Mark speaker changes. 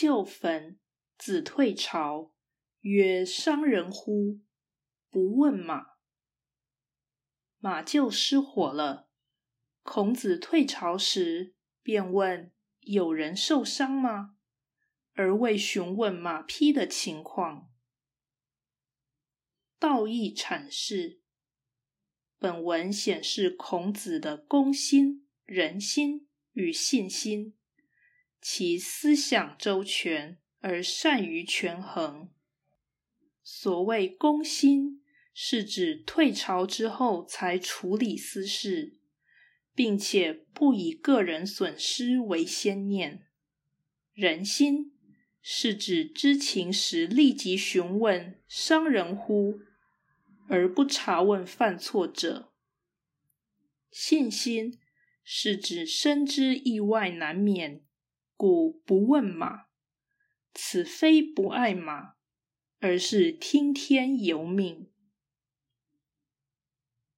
Speaker 1: 旧坟，子退朝，曰：“伤人乎？不问马。”马就失火了。孔子退朝时，便问：“有人受伤吗？”而未询问马匹的情况。道义阐释。本文显示孔子的公心、仁心与信心，其思想周全而善于权衡。所谓公心，是指退朝之后才处理私事，并且不以个人损失为先念；仁心是指知情时立即询问“伤人乎”。而不查问犯错者，信心是指深知意外难免，故不问马。此非不爱马，而是听天由命。